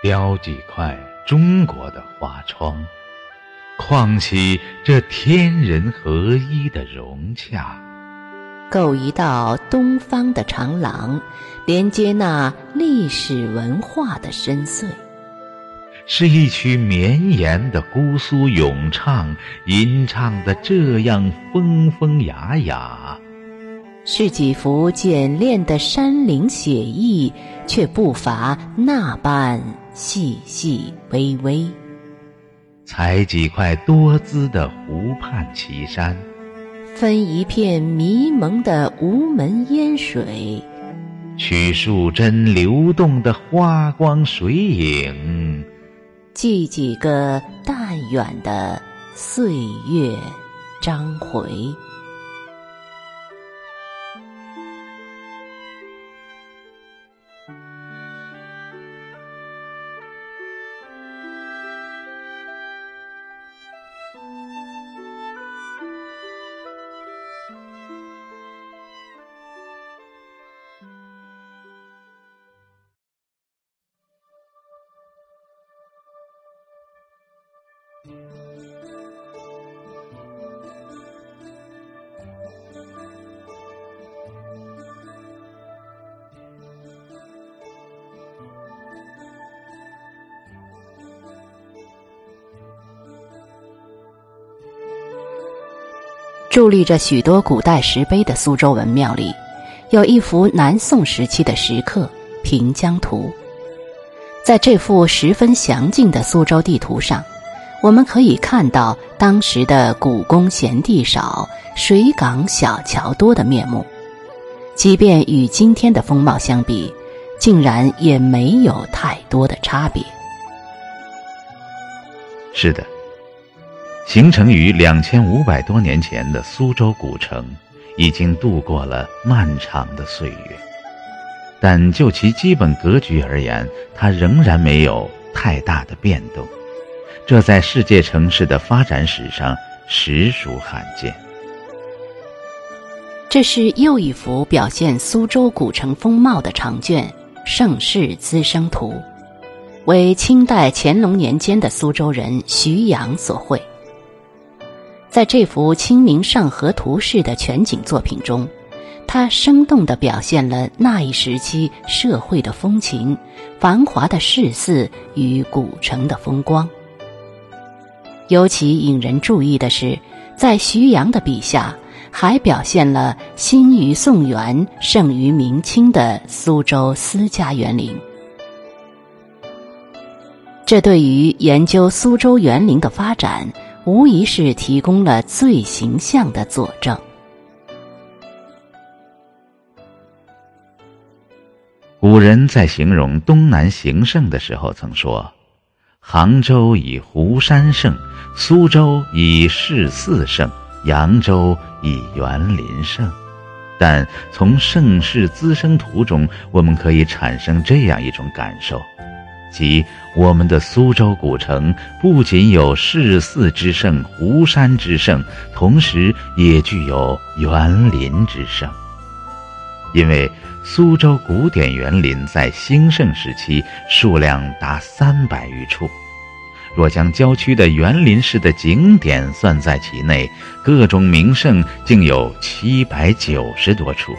雕几块中国的花窗，框起这天人合一的融洽；构一道东方的长廊，连接那历史文化的深邃。是一曲绵延的姑苏咏唱，吟唱的这样风风雅雅；是几幅简练的山林写意，却不乏那般。细细微微，采几块多姿的湖畔奇山，分一片迷蒙的无门烟水，取数针流动的花光水影，记几个淡远的岁月章回。伫立着许多古代石碑的苏州文庙里，有一幅南宋时期的石刻《平江图》。在这幅十分详尽的苏州地图上，我们可以看到当时的古宫闲地少、水港小桥多的面目。即便与今天的风貌相比，竟然也没有太多的差别。是的。形成于两千五百多年前的苏州古城，已经度过了漫长的岁月，但就其基本格局而言，它仍然没有太大的变动，这在世界城市的发展史上实属罕见。这是又一幅表现苏州古城风貌的长卷《盛世滋生图》，为清代乾隆年间的苏州人徐阳所绘。在这幅《清明上河图》式的全景作品中，他生动地表现了那一时期社会的风情、繁华的市肆与古城的风光。尤其引人注意的是，在徐阳的笔下，还表现了兴于宋元、盛于明清的苏州私家园林。这对于研究苏州园林的发展。无疑是提供了最形象的佐证。古人在形容东南形胜的时候曾说：“杭州以湖山胜，苏州以市四胜，扬州以园林胜。”但从《盛世滋生图》中，我们可以产生这样一种感受。即我们的苏州古城不仅有市四之盛、湖山之盛，同时也具有园林之盛。因为苏州古典园林在兴盛时期数量达三百余处，若将郊区的园林式的景点算在其内，各种名胜竟有七百九十多处。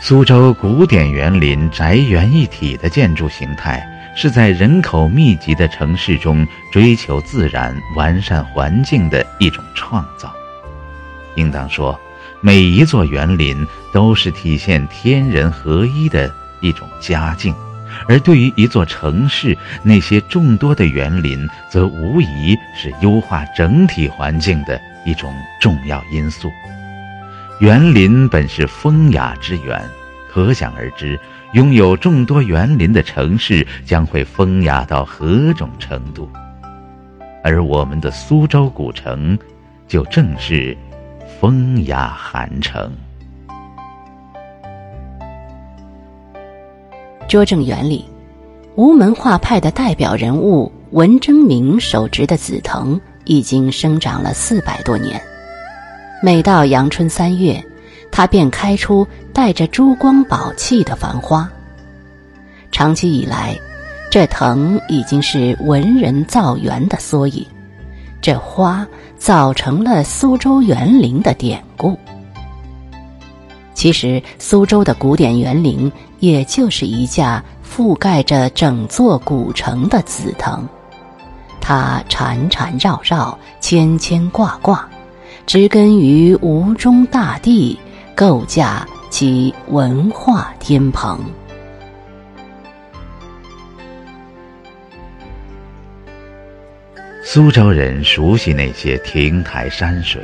苏州古典园林宅园一体的建筑形态，是在人口密集的城市中追求自然、完善环境的一种创造。应当说，每一座园林都是体现天人合一的一种佳境，而对于一座城市，那些众多的园林，则无疑是优化整体环境的一种重要因素。园林本是风雅之源，可想而知，拥有众多园林的城市将会风雅到何种程度。而我们的苏州古城，就正是风雅寒城。拙政园里，吴门画派的代表人物文征明手植的紫藤，已经生长了四百多年。每到阳春三月，它便开出带着珠光宝气的繁花。长期以来，这藤已经是文人造园的缩影，这花造成了苏州园林的典故。其实，苏州的古典园林也就是一架覆盖着整座古城的紫藤，它缠缠绕绕，牵牵挂挂，植根于吴中大地，构架其文化天棚。苏州人熟悉那些亭台山水。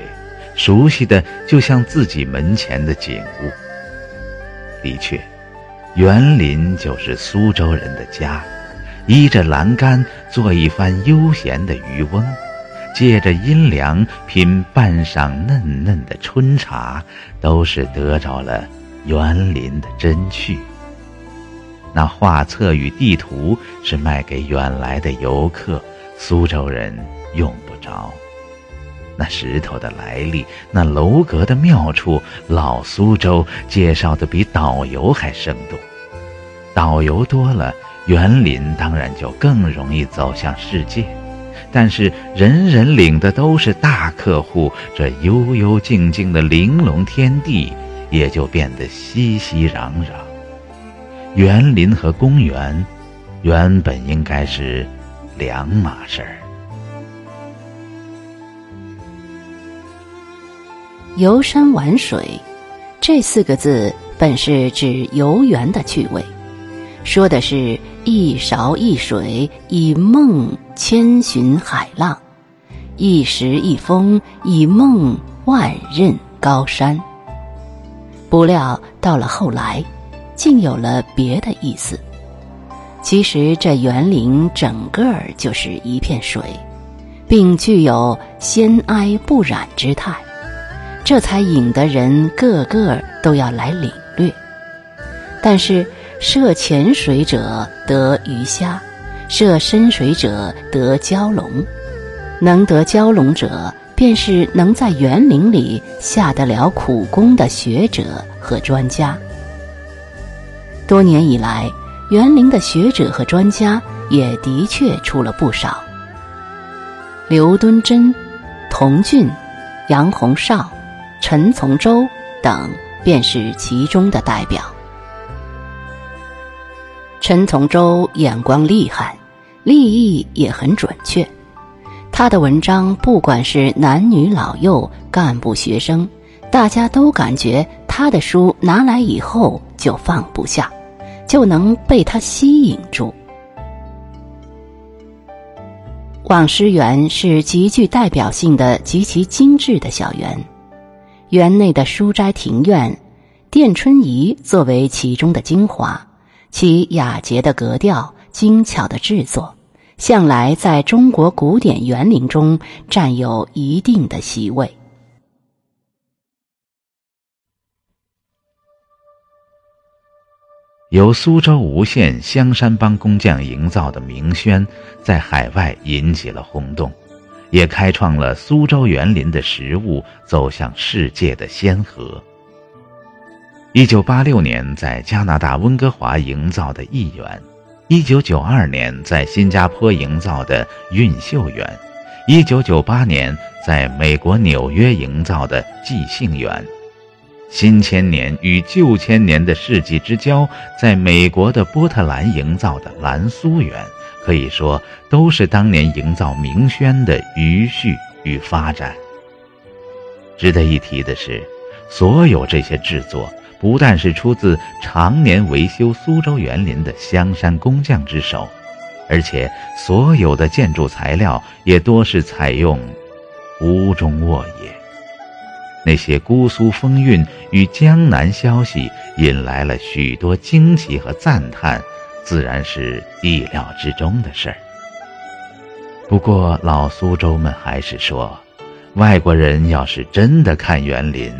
熟悉的就像自己门前的景物。的确，园林就是苏州人的家。依着栏杆做一番悠闲的渔翁，借着阴凉品半晌嫩嫩的春茶，都是得着了园林的真趣。那画册与地图是卖给远来的游客，苏州人用不着。那石头的来历，那楼阁的妙处，老苏州介绍的比导游还生动。导游多了，园林当然就更容易走向世界。但是人人领的都是大客户，这幽幽静静的玲珑天地也就变得熙熙攘攘。园林和公园，原本应该是两码事儿。游山玩水，这四个字本是指游园的趣味，说的是一勺一水，以梦千寻海浪；一石一峰，以梦万仞高山。不料到了后来，竟有了别的意思。其实这园林整个儿就是一片水，并具有仙哀不染之态。这才引得人个个都要来领略。但是，涉浅水者得鱼虾，涉深水者得蛟龙。能得蛟龙者，便是能在园林里下得了苦功的学者和专家。多年以来，园林的学者和专家也的确出了不少。刘敦桢、童俊、杨洪绍。陈从周等便是其中的代表。陈从周眼光厉害，立意也很准确。他的文章不管是男女老幼、干部学生，大家都感觉他的书拿来以后就放不下，就能被他吸引住。望师园是极具代表性的、极其精致的小园。园内的书斋庭院，殿春怡作为其中的精华，其雅洁的格调、精巧的制作，向来在中国古典园林中占有一定的席位。由苏州吴县香山帮工匠营造的明轩，在海外引起了轰动。也开创了苏州园林的实物走向世界的先河。一九八六年在加拿大温哥华营造的艺园，一九九二年在新加坡营造的韵秀园，一九九八年在美国纽约营造的即兴园，新千年与旧千年的世纪之交，在美国的波特兰营造的蓝苏园。可以说，都是当年营造明轩的余绪与发展。值得一提的是，所有这些制作不但是出自常年维修苏州园林的香山工匠之手，而且所有的建筑材料也多是采用吴中沃野。那些姑苏风韵与江南消息，引来了许多惊奇和赞叹。自然是意料之中的事儿。不过老苏州们还是说，外国人要是真的看园林，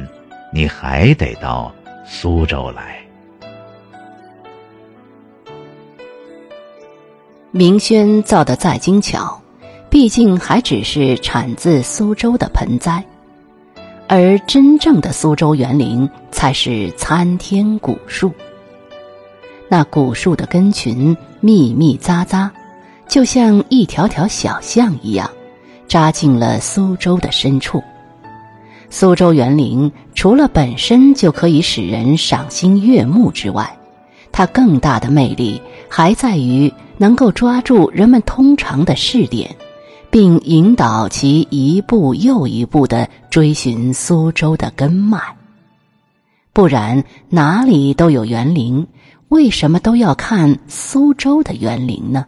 你还得到苏州来。明轩造的再精巧，毕竟还只是产自苏州的盆栽，而真正的苏州园林才是参天古树。那古树的根群密密匝匝，就像一条条小巷一样，扎进了苏州的深处。苏州园林除了本身就可以使人赏心悦目之外，它更大的魅力还在于能够抓住人们通常的视点，并引导其一步又一步的追寻苏州的根脉。不然，哪里都有园林。为什么都要看苏州的园林呢？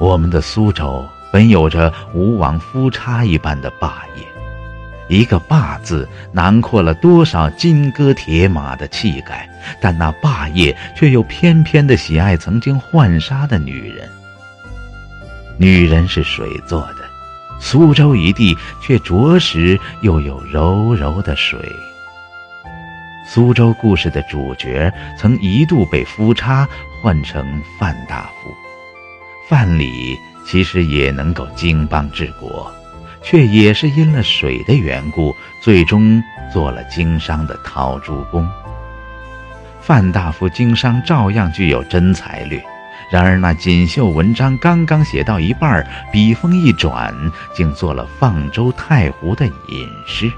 我们的苏州本有着吴王夫差一般的霸业，一个“霸”字囊括了多少金戈铁马的气概，但那霸业却又偏偏的喜爱曾经浣纱的女人。女人是水做的，苏州一地却着实又有柔柔的水。苏州故事的主角曾一度被夫差换成范大夫，范蠡其实也能够经邦治国，却也是因了水的缘故，最终做了经商的陶朱公。范大夫经商照样具有真才略，然而那锦绣文章刚刚写到一半，笔锋一转，竟做了放舟太湖的隐士。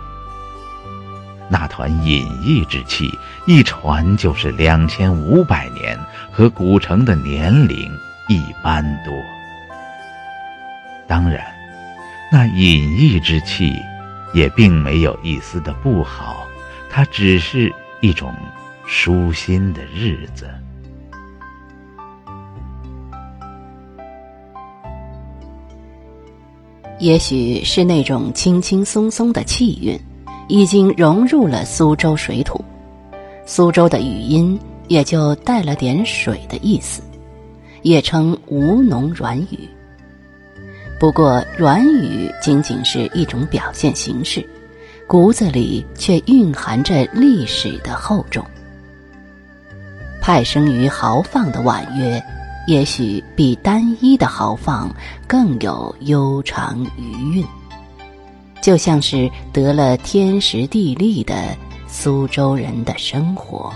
那团隐逸之气，一传就是两千五百年，和古城的年龄一般多。当然，那隐逸之气，也并没有一丝的不好，它只是一种舒心的日子。也许是那种轻轻松松的气韵。已经融入了苏州水土，苏州的语音也就带了点水的意思，也称吴侬软语。不过软语仅仅是一种表现形式，骨子里却蕴含着历史的厚重。派生于豪放的婉约，也许比单一的豪放更有悠长余韵。就像是得了天时地利的苏州人的生活。